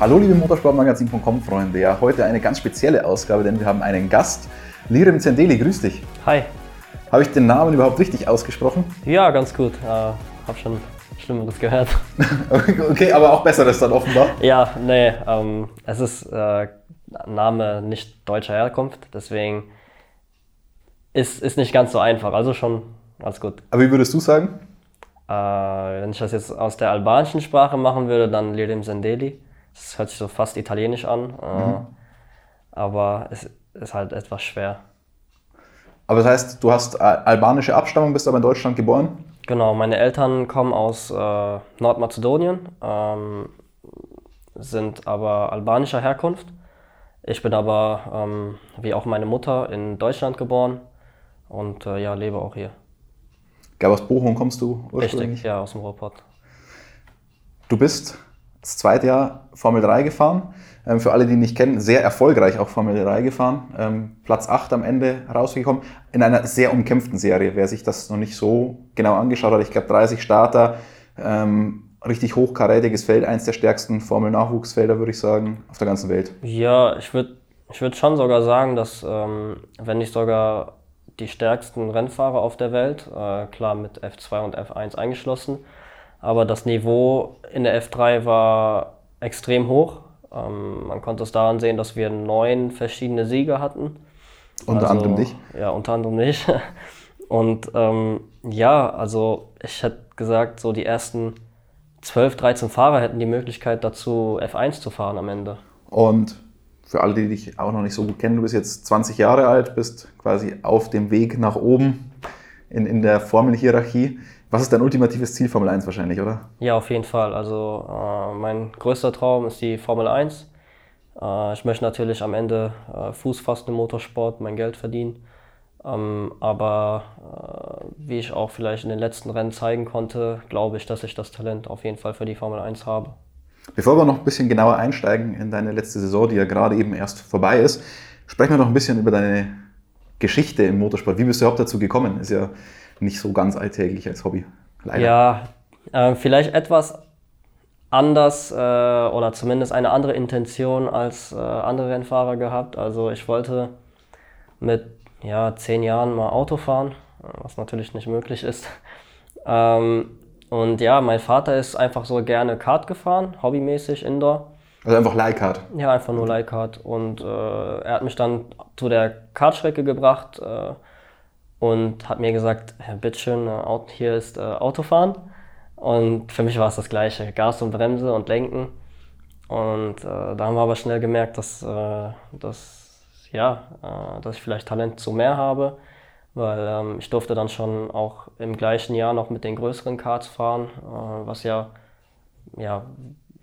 Hallo liebe Motorsportmagazin.com Freunde, ja, heute eine ganz spezielle Ausgabe, denn wir haben einen Gast, Lirim Zendeli, grüß dich. Hi. Habe ich den Namen überhaupt richtig ausgesprochen? Ja, ganz gut. Äh, hab schon Schlimmeres gehört. okay, aber auch Besseres dann offenbar? Ja, nee, ähm, es ist äh, Name nicht deutscher Herkunft, deswegen ist, ist nicht ganz so einfach, also schon ganz gut. Aber wie würdest du sagen? Äh, wenn ich das jetzt aus der albanischen Sprache machen würde, dann Lirim Zendeli. Das hört sich so fast italienisch an, äh, mhm. aber es ist halt etwas schwer. Aber das heißt, du hast albanische Abstammung, bist aber in Deutschland geboren? Genau, meine Eltern kommen aus äh, Nordmazedonien, ähm, sind aber albanischer Herkunft. Ich bin aber, ähm, wie auch meine Mutter, in Deutschland geboren und äh, ja, lebe auch hier. Glaube, aus Bochum kommst du ursprünglich? Richtig, ja, aus dem Ruhrpott. Du bist das zweite Jahr Formel 3 gefahren. Ähm, für alle, die nicht kennen, sehr erfolgreich auch Formel 3 gefahren. Ähm, Platz 8 am Ende rausgekommen. In einer sehr umkämpften Serie. Wer sich das noch nicht so genau angeschaut hat, ich glaube 30 Starter, ähm, richtig hochkarätiges Feld, eins der stärksten Formel-Nachwuchsfelder, würde ich sagen, auf der ganzen Welt. Ja, ich würde ich würd schon sogar sagen, dass, wenn nicht sogar die stärksten Rennfahrer auf der Welt, äh, klar mit F2 und F1 eingeschlossen, aber das Niveau in der F3 war extrem hoch. Ähm, man konnte es daran sehen, dass wir neun verschiedene Siege hatten. Unter also, anderem nicht? Ja, unter anderem nicht. Und ähm, ja, also ich hätte gesagt, so die ersten 12, 13 Fahrer hätten die Möglichkeit dazu, F1 zu fahren am Ende. Und für alle, die dich auch noch nicht so gut kennen, du bist jetzt 20 Jahre alt, bist quasi auf dem Weg nach oben in, in der Formelhierarchie. Was ist dein ultimatives Ziel, Formel 1 wahrscheinlich, oder? Ja, auf jeden Fall. Also äh, mein größter Traum ist die Formel 1. Äh, ich möchte natürlich am Ende äh, Fuß fassen im Motorsport, mein Geld verdienen. Ähm, aber äh, wie ich auch vielleicht in den letzten Rennen zeigen konnte, glaube ich, dass ich das Talent auf jeden Fall für die Formel 1 habe. Bevor wir noch ein bisschen genauer einsteigen in deine letzte Saison, die ja gerade eben erst vorbei ist, sprechen wir noch ein bisschen über deine Geschichte im Motorsport. Wie bist du überhaupt dazu gekommen? Ist ja nicht so ganz alltäglich als Hobby. Leider. Ja, äh, vielleicht etwas anders äh, oder zumindest eine andere Intention als äh, andere Rennfahrer gehabt. Also ich wollte mit ja, zehn Jahren mal Auto fahren, was natürlich nicht möglich ist. Ähm, und ja, mein Vater ist einfach so gerne Kart gefahren, hobbymäßig, Indoor. Also einfach Leihkart? Ja, einfach nur Leihkart. Und äh, er hat mich dann zu der Kartstrecke gebracht. Äh, und hat mir gesagt, ja, bitteschön, äh, hier ist äh, Autofahren. Und für mich war es das Gleiche, Gas und Bremse und Lenken. Und äh, da haben wir aber schnell gemerkt, dass, äh, dass, ja, äh, dass ich vielleicht Talent zu mehr habe, weil ähm, ich durfte dann schon auch im gleichen Jahr noch mit den größeren Karts fahren, äh, was ja, ja,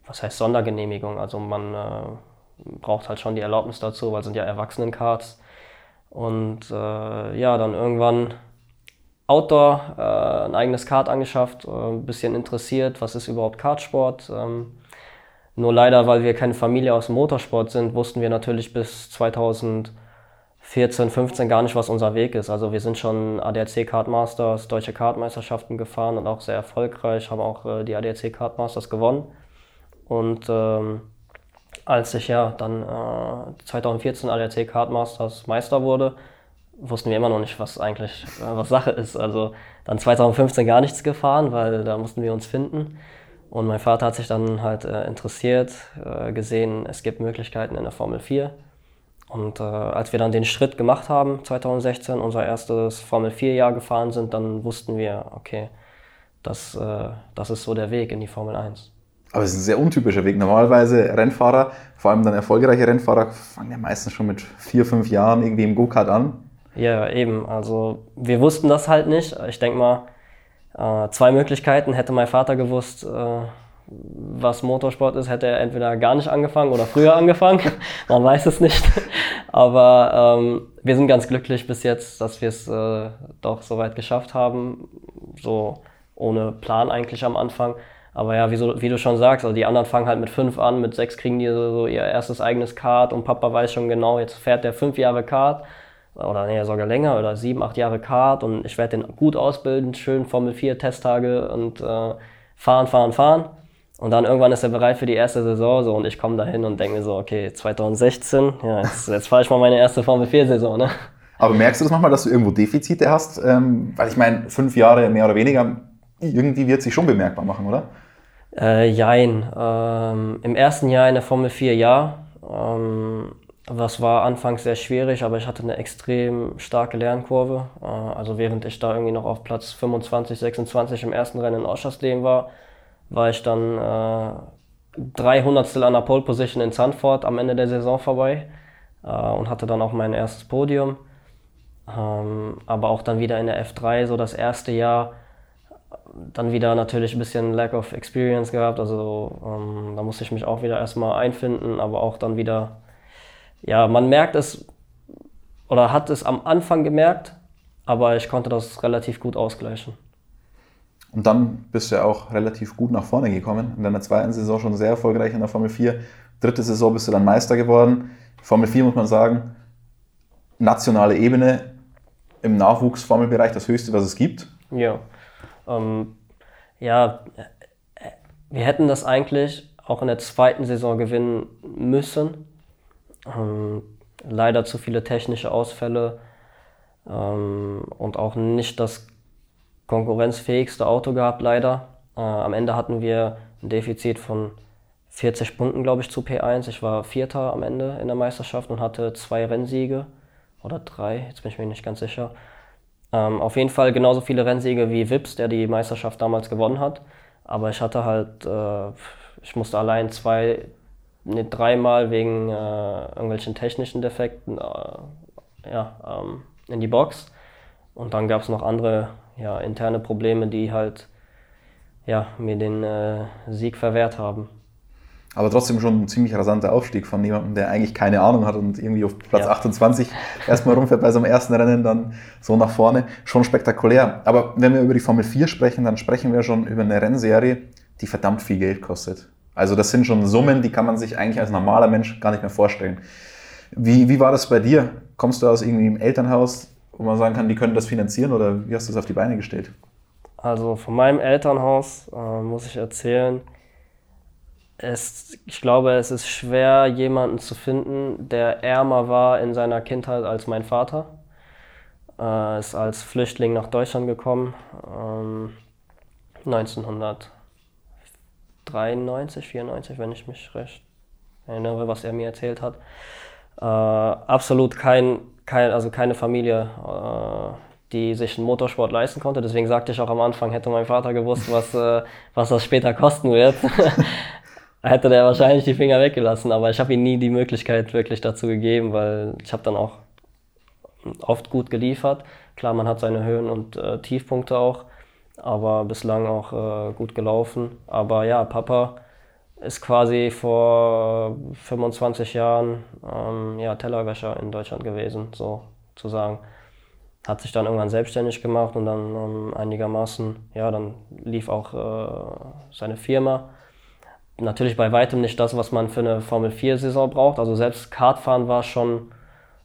was heißt Sondergenehmigung, also man braucht halt schon die Erlaubnis dazu, weil es sind ja Erwachsenen-Karts. Und äh, ja, dann irgendwann Outdoor, äh, ein eigenes Kart angeschafft, äh, ein bisschen interessiert, was ist überhaupt Kartsport. Ähm, nur leider, weil wir keine Familie aus dem Motorsport sind, wussten wir natürlich bis 2014, 15 gar nicht, was unser Weg ist. Also wir sind schon ADAC Kartmasters, deutsche Kartmeisterschaften gefahren und auch sehr erfolgreich, haben auch äh, die ADAC Kartmasters gewonnen. Und ähm, als ich ja dann äh, 2014 ADAC Cardmasters Meister wurde, wussten wir immer noch nicht, was eigentlich äh, was Sache ist. Also dann 2015 gar nichts gefahren, weil da mussten wir uns finden. Und mein Vater hat sich dann halt äh, interessiert, äh, gesehen, es gibt Möglichkeiten in der Formel 4. Und äh, als wir dann den Schritt gemacht haben, 2016, unser erstes Formel 4-Jahr gefahren sind, dann wussten wir, okay, das, äh, das ist so der Weg in die Formel 1. Aber es ist ein sehr untypischer Weg. Normalerweise Rennfahrer, vor allem dann erfolgreiche Rennfahrer, fangen ja meistens schon mit vier, fünf Jahren irgendwie im Go-Kart an. Ja, eben. Also wir wussten das halt nicht. Ich denke mal, äh, zwei Möglichkeiten. Hätte mein Vater gewusst, äh, was Motorsport ist, hätte er entweder gar nicht angefangen oder früher angefangen. Man weiß es nicht. Aber ähm, wir sind ganz glücklich bis jetzt, dass wir es äh, doch so weit geschafft haben. So ohne Plan eigentlich am Anfang. Aber ja, wie, so, wie, du schon sagst, also die anderen fangen halt mit fünf an, mit sechs kriegen die so, so ihr erstes eigenes Kart und Papa weiß schon genau, jetzt fährt der fünf Jahre Kart oder nee, sogar länger oder sieben, acht Jahre Kart und ich werde den gut ausbilden, schön Formel 4 Testtage und äh, fahren, fahren, fahren. Und dann irgendwann ist er bereit für die erste Saison so und ich komme dahin und denke mir so, okay, 2016, ja, jetzt, jetzt fahre ich mal meine erste Formel 4-Saison. Ne? Aber merkst du das manchmal, dass du irgendwo Defizite hast? Ähm, weil ich meine, fünf Jahre mehr oder weniger, irgendwie wird sich schon bemerkbar machen, oder? Äh, jein. Ähm, Im ersten Jahr in der Formel 4 ja. Ähm, das war anfangs sehr schwierig, aber ich hatte eine extrem starke Lernkurve. Äh, also während ich da irgendwie noch auf Platz 25, 26 im ersten Rennen in Oschersleben war, war ich dann äh, 300 an der Pole Position in Zandvoort am Ende der Saison vorbei äh, und hatte dann auch mein erstes Podium. Ähm, aber auch dann wieder in der F3, so das erste Jahr, dann wieder natürlich ein bisschen Lack of Experience gehabt. Also ähm, da musste ich mich auch wieder erstmal einfinden, aber auch dann wieder, ja, man merkt es oder hat es am Anfang gemerkt, aber ich konnte das relativ gut ausgleichen. Und dann bist du ja auch relativ gut nach vorne gekommen. In deiner zweiten Saison schon sehr erfolgreich in der Formel 4. Dritte Saison bist du dann Meister geworden. Formel 4 muss man sagen, nationale Ebene im Nachwuchsformelbereich das höchste, was es gibt. Ja. Ähm, ja, wir hätten das eigentlich auch in der zweiten Saison gewinnen müssen. Ähm, leider zu viele technische Ausfälle ähm, und auch nicht das konkurrenzfähigste Auto gehabt, leider. Äh, am Ende hatten wir ein Defizit von 40 Punkten, glaube ich, zu P1. Ich war Vierter am Ende in der Meisterschaft und hatte zwei Rennsiege oder drei, jetzt bin ich mir nicht ganz sicher. Ähm, auf jeden Fall genauso viele Rennsiege wie Wips, der die Meisterschaft damals gewonnen hat. Aber ich hatte halt, äh, ich musste allein zwei, ne, dreimal wegen äh, irgendwelchen technischen Defekten äh, ja, ähm, in die Box. Und dann gab es noch andere ja, interne Probleme, die halt ja, mir den äh, Sieg verwehrt haben aber trotzdem schon ein ziemlich rasanter Aufstieg von jemandem, der eigentlich keine Ahnung hat und irgendwie auf Platz ja. 28 erstmal rumfährt bei seinem ersten Rennen, dann so nach vorne. Schon spektakulär. Aber wenn wir über die Formel 4 sprechen, dann sprechen wir schon über eine Rennserie, die verdammt viel Geld kostet. Also das sind schon Summen, die kann man sich eigentlich als normaler Mensch gar nicht mehr vorstellen. Wie, wie war das bei dir? Kommst du aus irgendwie einem Elternhaus, wo man sagen kann, die können das finanzieren oder wie hast du das auf die Beine gestellt? Also von meinem Elternhaus äh, muss ich erzählen, es, ich glaube, es ist schwer, jemanden zu finden, der ärmer war in seiner Kindheit als mein Vater. Er ist als Flüchtling nach Deutschland gekommen, ähm, 1993, 94, wenn ich mich recht erinnere, was er mir erzählt hat. Äh, absolut kein, kein, also keine Familie, äh, die sich einen Motorsport leisten konnte. Deswegen sagte ich auch am Anfang, hätte mein Vater gewusst, was, äh, was das später kosten wird. hätte der wahrscheinlich die Finger weggelassen, aber ich habe ihm nie die Möglichkeit wirklich dazu gegeben, weil ich habe dann auch oft gut geliefert. Klar, man hat seine Höhen und äh, Tiefpunkte auch, aber bislang auch äh, gut gelaufen. Aber ja, Papa ist quasi vor 25 Jahren ähm, ja, Tellerwäscher in Deutschland gewesen, so zu sagen. Hat sich dann irgendwann selbstständig gemacht und dann ähm, einigermaßen, ja, dann lief auch äh, seine Firma natürlich bei weitem nicht das, was man für eine Formel 4-Saison braucht. Also selbst Kartfahren war schon,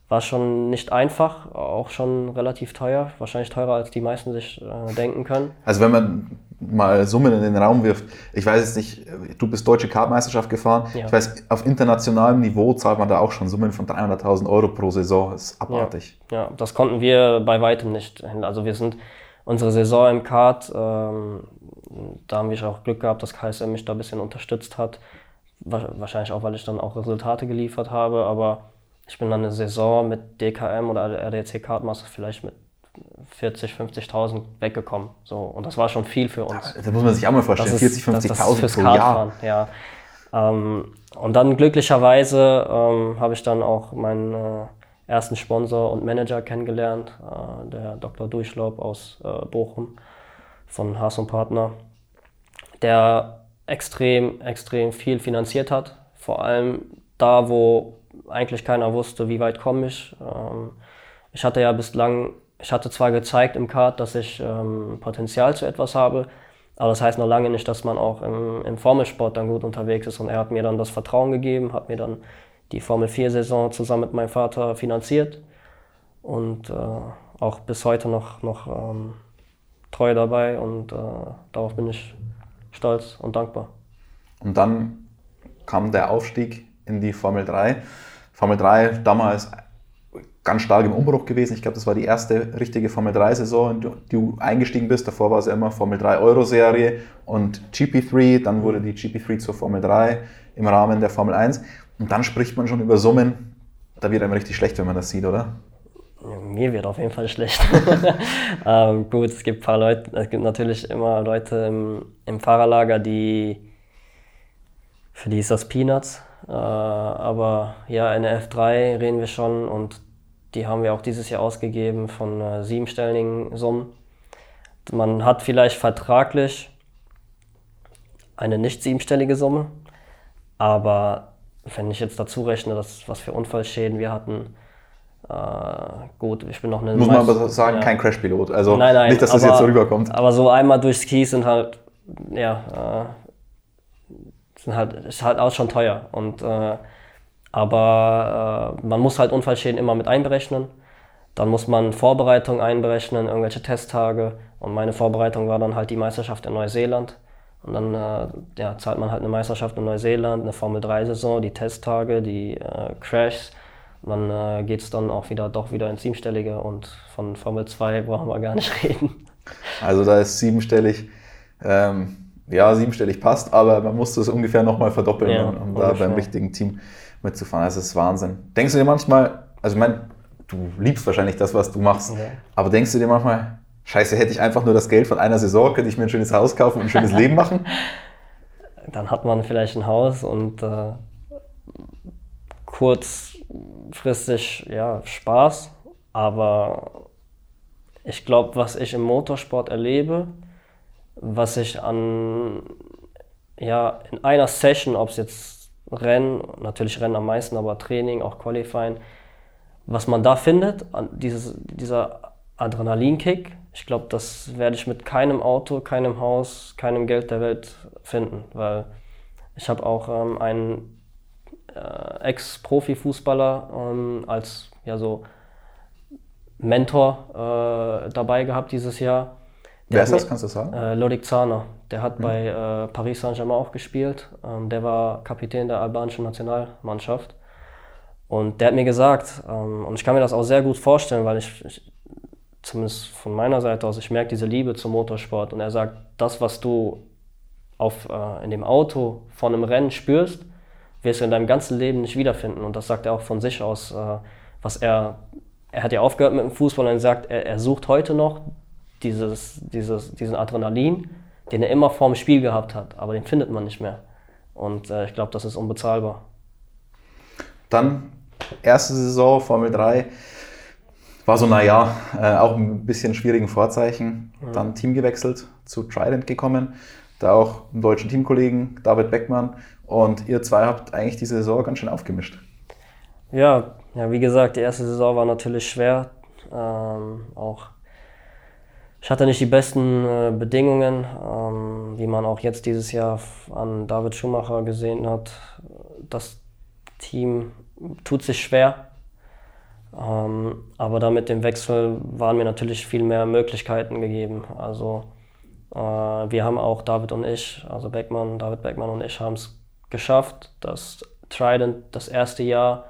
war schon nicht einfach, auch schon relativ teuer, wahrscheinlich teurer als die meisten sich äh, denken können. Also wenn man mal Summen in den Raum wirft, ich weiß jetzt nicht, du bist deutsche Kartmeisterschaft gefahren, ja. ich weiß, auf internationalem Niveau zahlt man da auch schon Summen von 300.000 Euro pro Saison, das ist abartig. Ja, ja, das konnten wir bei weitem nicht. Also wir sind unsere Saison im Kart, ähm, da haben wir auch Glück gehabt, dass KSM mich da ein bisschen unterstützt hat. Wahrscheinlich auch, weil ich dann auch Resultate geliefert habe, aber ich bin dann eine Saison mit DKM oder RDC Kartmaster vielleicht mit 40, 50.000 weggekommen. So, und das war schon viel für uns. Da muss man sich auch mal vorstellen, 40, 50.000 pro Jahr. Ja. Ähm, und dann glücklicherweise ähm, habe ich dann auch meinen äh, ersten Sponsor und Manager kennengelernt, äh, der Dr. Durchlaub aus äh, Bochum von Haas und Partner, der extrem, extrem viel finanziert hat. Vor allem da, wo eigentlich keiner wusste, wie weit komme ich. Ähm, ich hatte ja bislang, ich hatte zwar gezeigt im Kart, dass ich ähm, Potenzial zu etwas habe, aber das heißt noch lange nicht, dass man auch im, im Formelsport dann gut unterwegs ist. Und er hat mir dann das Vertrauen gegeben, hat mir dann die Formel 4-Saison zusammen mit meinem Vater finanziert und äh, auch bis heute noch, noch ähm, treu dabei und äh, darauf bin ich stolz und dankbar. Und dann kam der Aufstieg in die Formel 3. Formel 3 damals ganz stark im Umbruch gewesen. Ich glaube, das war die erste richtige Formel 3-Saison, in die du eingestiegen bist. Davor war es ja immer Formel 3 Euro-Serie und GP3. Dann wurde die GP3 zur Formel 3 im Rahmen der Formel 1. Und dann spricht man schon über Summen. Da wird einem richtig schlecht, wenn man das sieht, oder? Mir wird auf jeden Fall schlecht. ähm, gut, es gibt paar Leute, es gibt natürlich immer Leute im, im Fahrerlager, die für die ist das Peanuts. Äh, aber ja, in der F3 reden wir schon und die haben wir auch dieses Jahr ausgegeben von äh, siebenstelligen Summen. Man hat vielleicht vertraglich eine nicht siebenstellige Summe, aber wenn ich jetzt dazu rechne, dass, was für Unfallschäden wir hatten, gut, ich bin noch eine. Muss man aber sagen, ja. kein Crashpilot. Also nein, nein, nicht, dass das aber, jetzt so rüberkommt. Aber so einmal durchs Kies sind halt, ja, äh, sind halt, ist halt auch schon teuer. Und äh, aber äh, man muss halt Unfallschäden immer mit einberechnen. Dann muss man Vorbereitung einberechnen, irgendwelche Testtage. Und meine Vorbereitung war dann halt die Meisterschaft in Neuseeland. Und dann äh, ja, zahlt man halt eine Meisterschaft in Neuseeland, eine Formel-3-Saison, die Testtage, die äh, Crashs. Dann äh, geht es dann auch wieder doch wieder ins Siebenstellige und von Formel 2 brauchen wir gar nicht reden. Also da ist siebenstellig, ähm, ja, siebenstellig passt, aber man muss das ungefähr nochmal verdoppeln, ja, um, um da beim richtigen Team mitzufahren. Das ist Wahnsinn. Denkst du dir manchmal, also ich meine, du liebst wahrscheinlich das, was du machst, ja. aber denkst du dir manchmal, scheiße, hätte ich einfach nur das Geld von einer Saison, könnte ich mir ein schönes Haus kaufen und ein schönes Leben machen? Dann hat man vielleicht ein Haus und äh, kurzfristig ja, Spaß, aber ich glaube, was ich im Motorsport erlebe, was ich an ja, in einer Session, ob es jetzt Rennen, natürlich Rennen am meisten, aber Training, auch Qualifying. Was man da findet, dieses, dieser Adrenalinkick, ich glaube, das werde ich mit keinem Auto, keinem Haus, keinem Geld der Welt finden, weil ich habe auch ähm, einen äh, Ex-Profi-Fußballer ähm, als ja so Mentor äh, dabei gehabt dieses Jahr. Der Wer ist das, kannst du sagen? Äh, Lodik Zahner. Der hat mhm. bei äh, Paris Saint-Germain auch gespielt. Ähm, der war Kapitän der albanischen Nationalmannschaft. Und der hat mir gesagt, ähm, und ich kann mir das auch sehr gut vorstellen, weil ich, ich zumindest von meiner Seite aus, ich merke diese Liebe zum Motorsport. Und er sagt, das, was du auf, äh, in dem Auto von einem Rennen spürst, wirst du in deinem ganzen Leben nicht wiederfinden. Und das sagt er auch von sich aus, äh, was er, er hat ja aufgehört mit dem Fußball und er sagt, er, er sucht heute noch dieses, dieses, diesen Adrenalin, den er immer vorm Spiel gehabt hat, aber den findet man nicht mehr. Und äh, ich glaube, das ist unbezahlbar. Dann erste Saison, Formel 3, war so, naja, äh, auch ein bisschen schwierigen Vorzeichen. Mhm. Dann Team gewechselt, zu Trident gekommen, da auch einen deutschen Teamkollegen, David Beckmann. Und ihr zwei habt eigentlich die Saison ganz schön aufgemischt. Ja, ja wie gesagt, die erste Saison war natürlich schwer. Ähm, auch ich hatte nicht die besten äh, Bedingungen, ähm, wie man auch jetzt dieses Jahr an David Schumacher gesehen hat. Das Team tut sich schwer, ähm, aber da mit dem Wechsel waren mir natürlich viel mehr Möglichkeiten gegeben. Also äh, wir haben auch David und ich, also Beckmann, David Beckmann und ich haben es geschafft, dass Trident das erste Jahr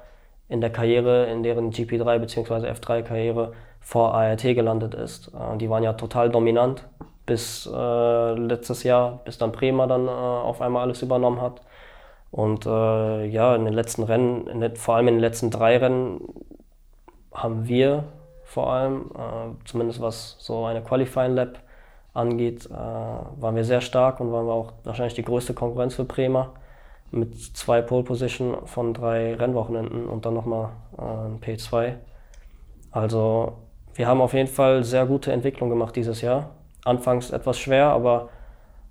in der Karriere, in deren GP3 bzw. F3-Karriere vor ART gelandet ist. Äh, die waren ja total dominant bis äh, letztes Jahr, bis dann Prema dann äh, auf einmal alles übernommen hat. Und äh, ja, in den letzten Rennen, den, vor allem in den letzten drei Rennen, haben wir vor allem, äh, zumindest was so eine Qualifying Lab angeht, äh, waren wir sehr stark und waren wir auch wahrscheinlich die größte Konkurrenz für Prema mit zwei Pole Position von drei Rennwochenenden und dann nochmal ein P2. Also wir haben auf jeden Fall sehr gute Entwicklung gemacht dieses Jahr. Anfangs etwas schwer, aber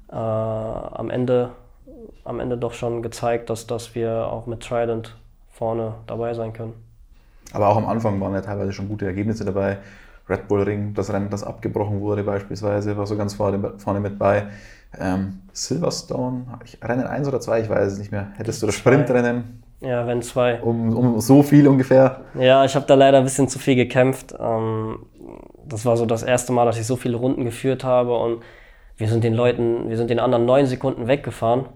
äh, am, Ende, am Ende doch schon gezeigt, dass, dass wir auch mit Trident vorne dabei sein können. Aber auch am Anfang waren ja teilweise schon gute Ergebnisse dabei. Red Bull Ring, das Rennen, das abgebrochen wurde beispielsweise, war so ganz vorne, vorne mit bei. Ähm, Silverstone, Rennen 1 oder 2, ich weiß es nicht mehr. Hättest du das Sprintrennen? Ja, Rennen 2. Um, um so viel ungefähr? Ja, ich habe da leider ein bisschen zu viel gekämpft. Ähm, das war so das erste Mal, dass ich so viele Runden geführt habe und wir sind den Leuten, wir sind den anderen neun Sekunden weggefahren.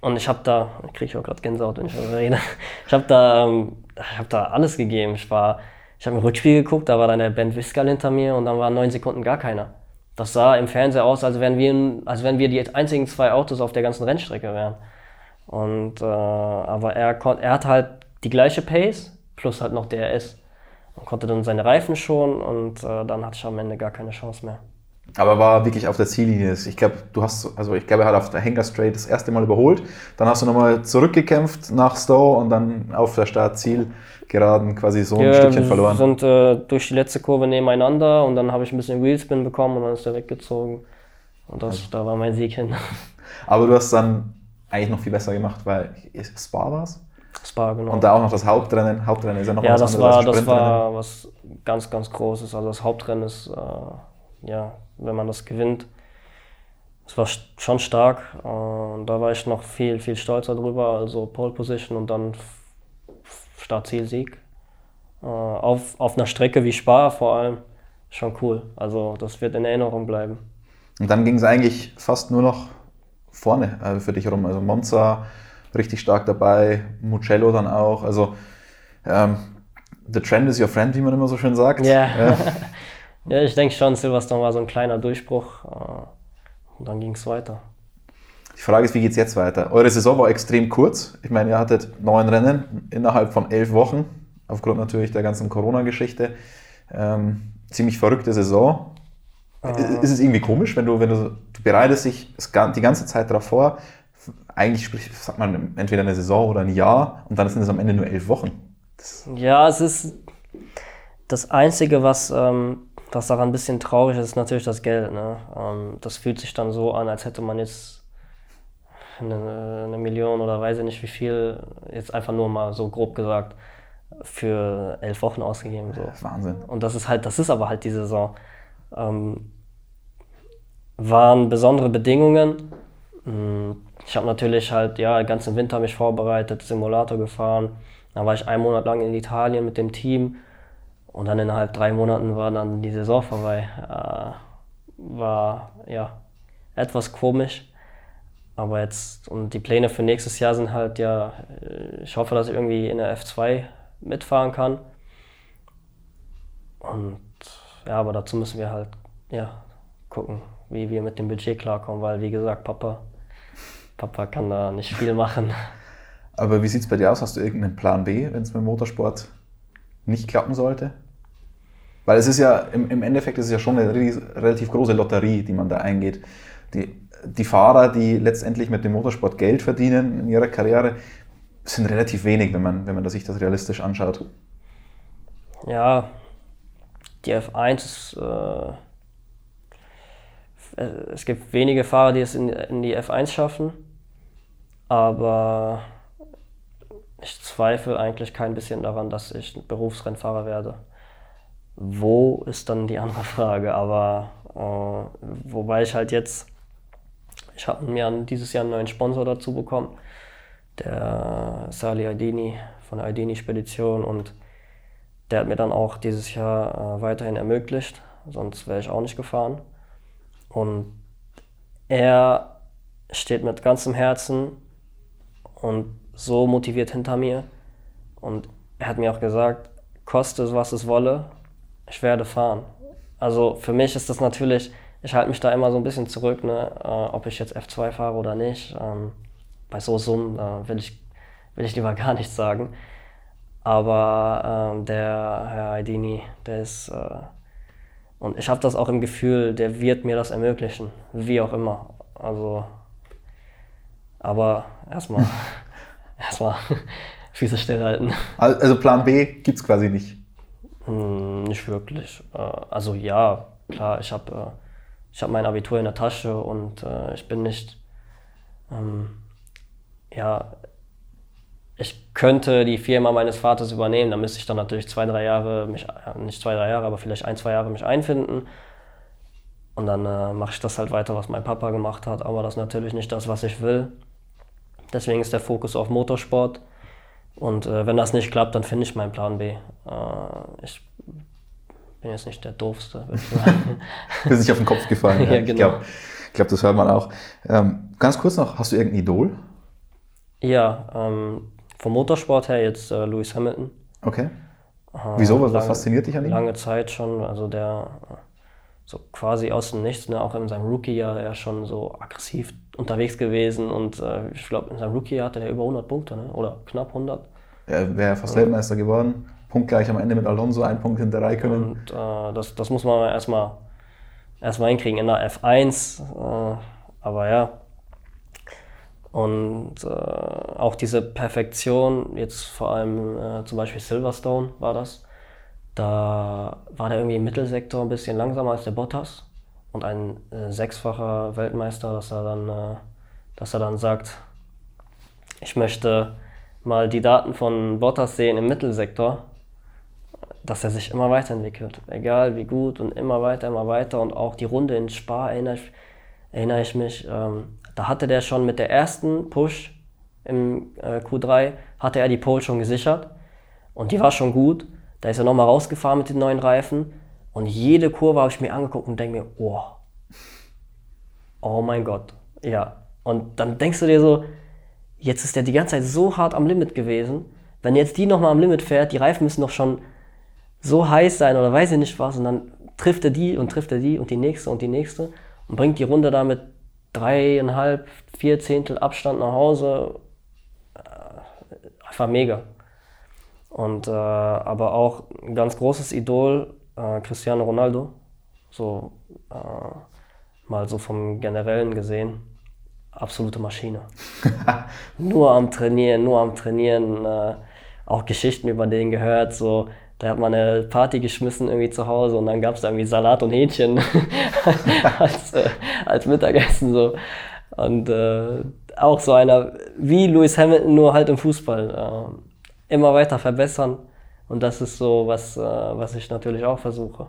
Und ich habe da, ich kriege auch gerade Gänsehaut, wenn ich darüber rede. Ich habe da, ähm, ich habe da alles gegeben. Ich war, ich habe ein Rückspiel geguckt, da war dann der Ben Wiskal hinter mir und dann waren neun Sekunden gar keiner. Das sah im Fernseher aus, als wären wir, als wenn wir die einzigen zwei Autos auf der ganzen Rennstrecke wären. Und äh, aber er er hat halt die gleiche Pace plus halt noch DRS und konnte dann seine Reifen schon und äh, dann hatte ich am Ende gar keine Chance mehr. Aber war wirklich auf der Ziellinie. Ich glaube, du hast, also ich glaube, er hat auf der Hangar Straight das erste Mal überholt. Dann hast du nochmal zurückgekämpft nach Stowe und dann auf der Startziel geraden quasi so ein Ja, Stückchen wir verloren. sind äh, durch die letzte Kurve nebeneinander und dann habe ich ein bisschen Wheelspin bekommen und dann ist er weggezogen. Und das, da war mein Sieg hin. Aber du hast dann eigentlich noch viel besser gemacht, weil Spa war es. Spa, genau. Und da auch noch das Hauptrennen. Hauptrennen ist ja noch ja, was das anderes war, als das war was ganz, ganz Großes. Also das Hauptrennen ist, äh, ja, wenn man das gewinnt, es war schon stark. Äh, und da war ich noch viel, viel stolzer drüber. Also Pole Position und dann Start-Ziel-Sieg. Äh, auf, auf einer Strecke wie Spa vor allem. Schon cool. Also das wird in Erinnerung bleiben. Und dann ging es eigentlich fast nur noch vorne äh, für dich rum. Also Monza richtig stark dabei, Mugello dann auch. Also ähm, the trend is your friend, wie man immer so schön sagt. Ja. Ja. Ja, ich denke schon, Silverstone war so ein kleiner Durchbruch. äh, Und dann ging es weiter. Die Frage ist, wie geht es jetzt weiter? Eure Saison war extrem kurz. Ich meine, ihr hattet neun Rennen innerhalb von elf Wochen, aufgrund natürlich der ganzen Corona-Geschichte. Ähm, ziemlich verrückte Saison. Ist es irgendwie komisch, wenn du, wenn du, du bereitest dich die ganze Zeit darauf vor, eigentlich sprich, sagt man entweder eine Saison oder ein Jahr und dann sind es am Ende nur elf Wochen. Ja, es ist das Einzige, was, ähm, was daran ein bisschen traurig ist, ist natürlich das Geld. Ne? Ähm, das fühlt sich dann so an, als hätte man jetzt eine, eine Million oder weiß ich nicht wie viel, jetzt einfach nur mal so grob gesagt, für elf Wochen ausgegeben. So. Wahnsinn. Und das ist halt, das ist aber halt die Saison. Ähm, waren besondere Bedingungen. Mm, Ich habe natürlich halt ja den ganzen Winter mich vorbereitet, Simulator gefahren. Dann war ich einen Monat lang in Italien mit dem Team und dann innerhalb drei Monaten war dann die Saison vorbei. Äh, war ja etwas komisch. Aber jetzt, und die Pläne für nächstes Jahr sind halt ja, äh, ich hoffe, dass ich irgendwie in der F2 mitfahren kann. Und ja, aber dazu müssen wir halt ja, gucken, wie wir mit dem Budget klarkommen, weil wie gesagt, Papa, Papa kann da nicht viel machen. Aber wie sieht es bei dir aus? Hast du irgendeinen Plan B, wenn es mit Motorsport nicht klappen sollte? Weil es ist ja, im, im Endeffekt ist es ja schon eine relativ große Lotterie, die man da eingeht. Die, die Fahrer, die letztendlich mit dem Motorsport Geld verdienen in ihrer Karriere, sind relativ wenig, wenn man, wenn man sich das realistisch anschaut. Ja, die F1 ist, äh, es gibt wenige Fahrer, die es in, die F1 schaffen, aber ich zweifle eigentlich kein bisschen daran, dass ich Berufsrennfahrer werde. Wo ist dann die andere Frage, aber äh, wobei ich halt jetzt, ich habe mir dieses Jahr einen neuen Sponsor dazu bekommen, der Sali Aldini von der Aldini Spedition und der hat mir dann auch dieses Jahr äh, weiterhin ermöglicht, sonst wäre ich auch nicht gefahren. Und er steht mit ganzem Herzen und so motiviert hinter mir. Und er hat mir auch gesagt, koste es, was es wolle, ich werde fahren. Also für mich ist das natürlich, ich halte mich da immer so ein bisschen zurück, ne, äh, ob ich jetzt F2 fahre oder nicht. Ähm, bei so Summen äh, will, ich, will ich lieber gar nichts sagen. Aber ähm, der Herr Aidini, der ist, äh, und ich habe das auch im Gefühl, der wird mir das ermöglichen, wie auch immer. Also, aber erstmal, erstmal Füße stillhalten. Al- Also Plan B gibt es quasi nicht. Hm, nicht wirklich. Äh, also ja, klar, ich habe äh, ich hab mein Abitur in der Tasche und äh, ich bin nicht, ähm, ja, ich könnte die Firma meines Vaters übernehmen, da müsste ich dann natürlich zwei, drei Jahre, mich, äh, nicht zwei, drei Jahre, aber vielleicht ein, zwei Jahre mich einfinden. Und dann äh, mache ich das halt weiter, was mein Papa gemacht hat, aber das ist natürlich nicht das, was ich will. Deswegen ist der Fokus auf Motorsport. Und äh, wenn das nicht klappt, dann finde ich meinen Plan B. Äh, ich bin jetzt nicht der Doofste, würde ich sagen. Bist nicht auf den Kopf gefallen. Ja, Ich genau. glaube, ich glaub, das hört man auch. Ähm, ganz kurz noch, hast du irgendein Idol? Ja, ähm, vom Motorsport her jetzt äh, Lewis Hamilton. Okay. Wieso? Was, lange- fasziniert dich an ihm? Lange Zeit schon, also der äh, so quasi aus dem Nichts, ne, auch in seinem Rookie-Jahr ja schon so aggressiv unterwegs gewesen und äh, ich glaube, in seinem Rookie-Jahr hatte er über 100 Punkte, ne? oder knapp 100. Er wäre fast Weltmeister geworden. Punktgleich am Ende mit Alonso, ein Punkt hinter Raikkonen. Und äh, das, das muss man erstmal erstmal hinkriegen in der F1. Äh, aber ja. Und äh, auch diese Perfektion, jetzt vor allem äh, zum Beispiel Silverstone war das. Da war der irgendwie im Mittelsektor ein bisschen langsamer als der Bottas. Und ein äh, sechsfacher Weltmeister, dass er dann, äh, dass er dann sagt, ich möchte mal die Daten von Bottas sehen im Mittelsektor dass er sich immer weiterentwickelt. Egal wie gut und immer weiter, immer weiter. Und auch die Runde in Spa erinnere ich, erinnere ich mich. Ähm, da hatte der schon mit der ersten Push im äh, Q3, hatte er die Pole schon gesichert. Und die war schon gut. Da ist er nochmal rausgefahren mit den neuen Reifen. Und jede Kurve habe ich mir angeguckt und denke mir, oh, oh mein Gott. Ja. Und dann denkst du dir so, jetzt ist der die ganze Zeit so hart am Limit gewesen. Wenn jetzt die nochmal am Limit fährt, die Reifen müssen doch schon so heiß sein oder weiß ich nicht was und dann trifft er die und trifft er die und die nächste und die nächste und bringt die Runde da mit dreieinhalb, vier Zehntel Abstand nach Hause. Äh, Einfach mega. Und äh, aber auch ein ganz großes Idol, äh, Cristiano Ronaldo. So äh, mal so vom Generellen gesehen. Absolute Maschine. nur am Trainieren, nur am Trainieren. Äh, auch Geschichten über den gehört. So, da hat man eine Party geschmissen irgendwie zu Hause und dann gab es irgendwie Salat und Hähnchen als, äh, als Mittagessen. So. Und äh, auch so einer wie Lewis Hamilton, nur halt im Fußball. Äh, immer weiter verbessern. Und das ist so, was, äh, was ich natürlich auch versuche.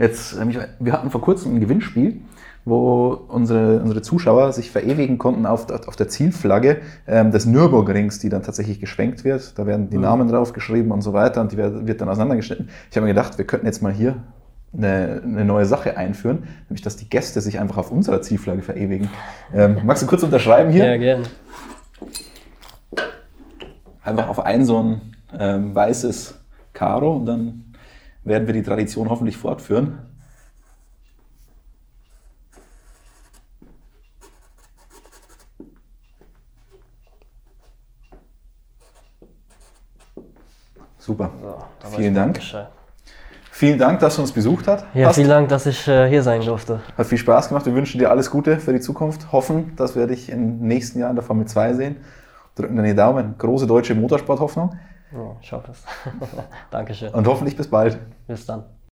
Jetzt, äh, wir hatten vor kurzem ein Gewinnspiel, wo unsere, unsere Zuschauer sich verewigen konnten auf, der- auf der Zielflagge ähm, des Nürburgrings, die dann tatsächlich geschwenkt wird. Da werden die Namen drauf geschrieben und so weiter und die wird, wird dann auseinandergeschnitten. Ich habe mir gedacht, wir könnten jetzt mal hier eine, eine neue Sache einführen, nämlich dass die Gäste sich einfach auf unserer Zielflagge verewigen. Ähm, magst du kurz unterschreiben hier? Ja, gerne. Einfach auf ein so ein ähm, weißes Karo und dann werden wir die Tradition hoffentlich fortführen. Super. So, Vielen Dank. Vielen Dank, dass du uns besucht hast. Ja, hast. vielen Dank, dass ich äh, hier sein durfte. Hat viel Spaß gemacht. Wir wünschen dir alles Gute für die Zukunft. Hoffen, dass wir dich im nächsten Jahr in der Formel 2 sehen. Drücken die Daumen. Große deutsche Motorsporthoffnung. Ja, ich hoffe es. Dankeschön. Und hoffentlich bis bald. Bis dann.